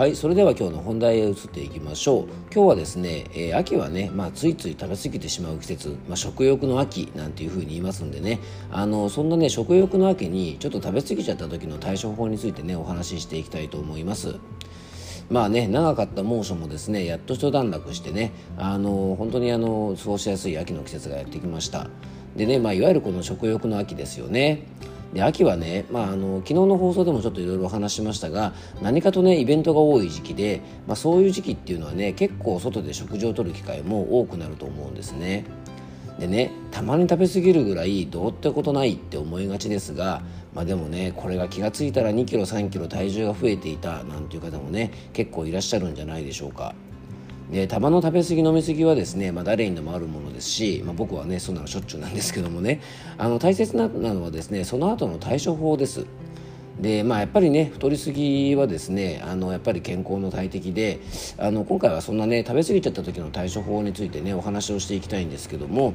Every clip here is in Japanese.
はいそれでは今日の本題へ移っていきましょう。今日はですね、えー、秋はね、まあ、ついつい食べ過ぎてしまう季節、まあ、食欲の秋なんていうふうに言いますんでね。あのそんなね食欲の秋にちょっと食べ過ぎちゃった時の対処法についてねお話ししていきたいと思います。まあね長かった猛暑もですねやっと一段落してねあの本当にあの過ごしやすい秋の季節がやってきました。でね、まあ、いわゆるこの食欲の秋ですよね。で秋はね、まあ、あの昨日の放送でもちょっといろいろお話しましたが何かとねイベントが多い時期で、まあ、そういう時期っていうのはね結構外で食事をとる機会も多くなると思うんですね。でねたまに食べ過ぎるぐらいどうってことないって思いがちですが、まあ、でもねこれが気が付いたら2キロ3キロ体重が増えていたなんていう方もね結構いらっしゃるんじゃないでしょうか。で玉の食べ過ぎ飲み過ぎはですね、まあ、誰にでもあるものですし、まあ、僕はねそんなのしょっちゅうなんですけどもねあの大切なのはですねその後の対処法ですでまあやっぱりね太りすぎはですねあのやっぱり健康の大敵であの今回はそんなね食べ過ぎちゃった時の対処法についてねお話をしていきたいんですけども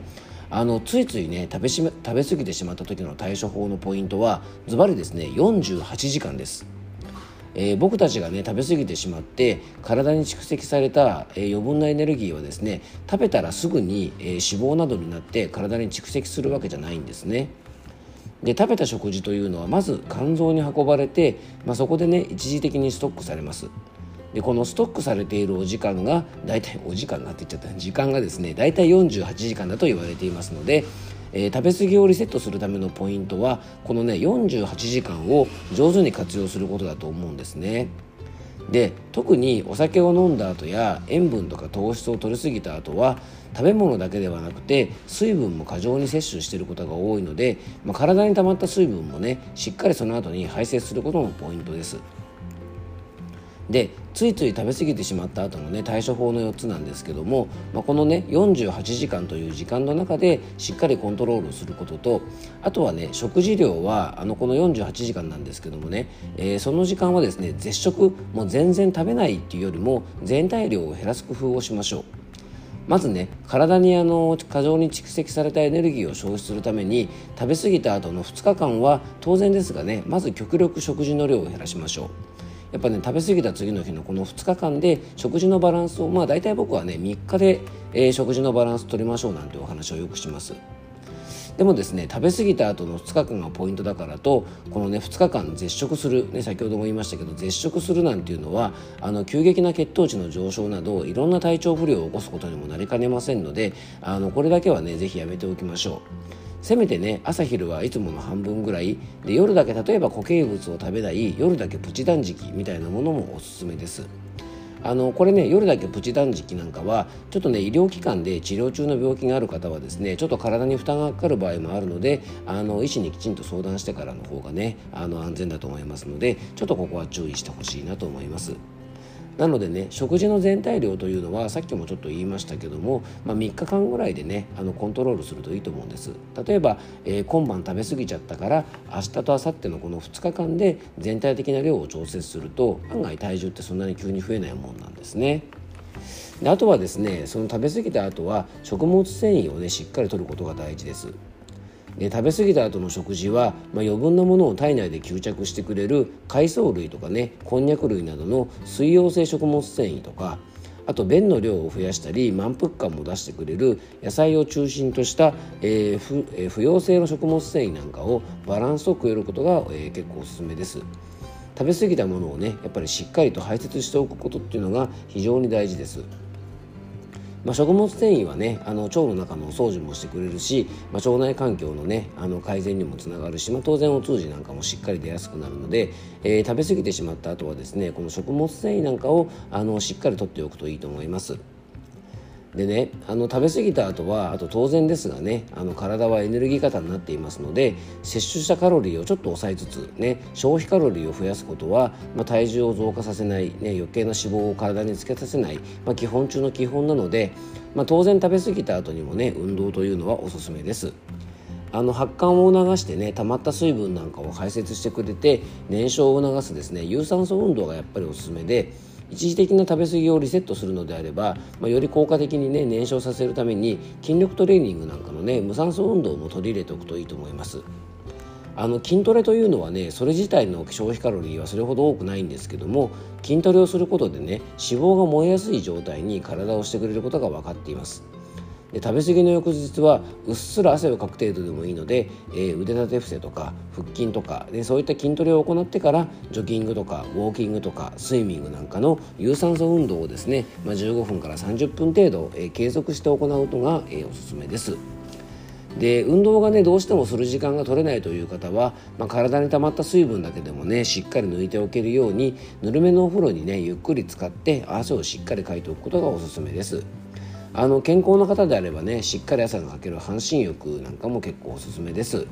あのついついね食べし食べ過ぎてしまった時の対処法のポイントはズバリですね48時間です。えー、僕たちがね食べ過ぎてしまって体に蓄積された、えー、余分なエネルギーはですね食べたらすぐに、えー、脂肪などになって体に蓄積するわけじゃないんですね。で食べた食事というのはまず肝臓に運ばれて、まあ、そこでね一時的にストックされます。でこのストックされているお時間が大体お時間がって言っちゃった時間がですね大体48時間だと言われていますのでえー、食べ過ぎをリセットするためのポイントはこのね48時間を上手に活用することだと思うんですね。で特にお酒を飲んだ後や塩分とか糖質を摂りすぎた後は食べ物だけではなくて水分も過剰に摂取していることが多いので、まあ、体に溜まった水分もねしっかりその後に排泄することもポイントです。でついつい食べ過ぎてしまった後のね対処法の4つなんですけども、まあ、このね48時間という時間の中でしっかりコントロールすることとあとはね食事量はあのこの48時間なんですけどもね、えー、その時間はですね絶食もう全然食べないっていうよりも全体量を減らす工夫をしましょう。まずね体にあの過剰に蓄積されたエネルギーを消費するために食べ過ぎた後の2日間は当然ですがねまず極力食事の量を減らしましょう。やっぱね食べ過ぎた次の日のこの2日間で食事のバランスをまあ大体僕はね3日で、えー、食事のバランス取りましょうなんてお話をよくします。でもですね食べ過ぎた後の2日間がポイントだからとこのね2日間絶食する、ね、先ほども言いましたけど絶食するなんていうのはあの急激な血糖値の上昇などいろんな体調不良を起こすことにもなりかねませんのであのこれだけはね是非やめておきましょう。せめてね朝昼はいつもの半分ぐらいで夜だけ例えば固形物を食べない夜だけプチ断食みたいなものもおすすめです。あのこれね夜だけプチ断食なんかはちょっとね医療機関で治療中の病気がある方はですねちょっと体に負担がかかる場合もあるのであの医師にきちんと相談してからの方がねあの安全だと思いますのでちょっとここは注意してほしいなと思います。なのでね食事の全体量というのはさっきもちょっと言いましたけども、まあ、3日間ぐらいでねあのコントロールするといいと思うんです例えば、えー、今晩食べ過ぎちゃったから明日と明後日のこの2日間で全体的な量を調節すると案外体重ってそんなに急に増えないもんなんですね。であとはですねその食べ過ぎた後は食物繊維をねしっかりとることが大事です。で食べ過ぎた後の食事は、まあ、余分なものを体内で吸着してくれる海藻類とかねこんにゃく類などの水溶性食物繊維とかあと便の量を増やしたり満腹感も出してくれる野菜を中心とした、えー不えー、不溶性の食物繊維なんかをバランスよく得ることが、えー、結構おすすめです。食べ過ぎたものをねやっぱりしっかりと排泄しておくことっていうのが非常に大事です。まあ、食物繊維はねあの腸の中のお掃除もしてくれるし、まあ、腸内環境のねあの改善にもつながるし、まあ、当然お通じなんかもしっかり出やすくなるので、えー、食べ過ぎてしまった後はですねこの食物繊維なんかをあのしっかりとっておくといいと思います。でねあの食べ過ぎた後はあと当然ですがねあの体はエネルギー型になっていますので摂取したカロリーをちょっと抑えつつね消費カロリーを増やすことは、まあ、体重を増加させない、ね、余計な脂肪を体につけさせない、まあ、基本中の基本なので、まあ、当然食べ過ぎた後にもね運動というのはおすすめです。あの発汗を促してね溜まった水分なんかを排泄してくれて燃焼を促すですね有酸素運動がやっぱりおすすめで一時的な食べ過ぎをリセットするのであれば、まあ、より効果的にね燃焼させるために筋力トレーニングなんかのね無酸素運動も取り入れておくといいと思います。あの筋トレというのはねそれ自体の消費カロリーはそれほど多くないんですけども筋トレをすることでね脂肪が燃えやすい状態に体をしてくれることが分かっていますで食べ過ぎの翌日はうっすら汗をかく程度でもいいので、えー、腕立て伏せとか腹筋とかでそういった筋トレを行ってからジョギングとかウォーキングとかスイミングなんかの有酸素運動をですね、まあ、15分から30分程度、えー、継続して行うのが、えー、おすすめです。で運動がねどうしてもする時間が取れないという方は、まあ、体に溜まった水分だけでもねしっかり抜いておけるようにぬるめのお風呂にねゆっくり使って汗をしっかりかいておくことがおすすめです。あの健康な方であればねしっかり朝がかける半身浴なんかも結構おすすめです。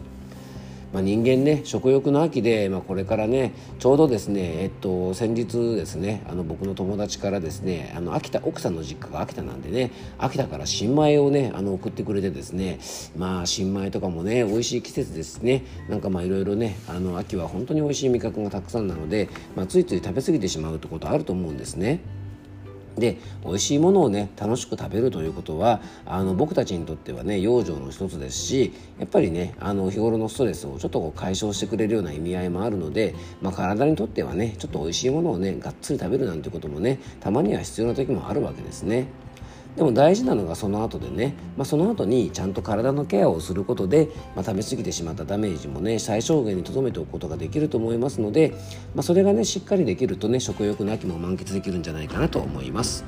まあ、人間ね食欲の秋で、まあ、これからねちょうどですね、えっと、先日ですねあの僕の友達からですねあの秋田奥さんの実家が秋田なんでね秋田から新米をねあの送ってくれてですねまあ新米とかもね美味しい季節ですねなんかまあいろいろねあの秋は本当に美味しい味覚がたくさんなので、まあ、ついつい食べ過ぎてしまうってことあると思うんですね。で美味しいものをね楽しく食べるということはあの僕たちにとってはね養生の一つですしやっぱりねあの日頃のストレスをちょっとこう解消してくれるような意味合いもあるので、まあ、体にとってはねちょっと美味しいものをねがっつり食べるなんてこともねたまには必要な時もあるわけですね。でも大事なのがその後でね、まあ、その後にちゃんと体のケアをすることで、まあ、食べ過ぎてしまったダメージもね最小限にとどめておくことができると思いますので、まあ、それがねしっかりできるとね食欲の秋も満喫できるんじゃないかなと思います。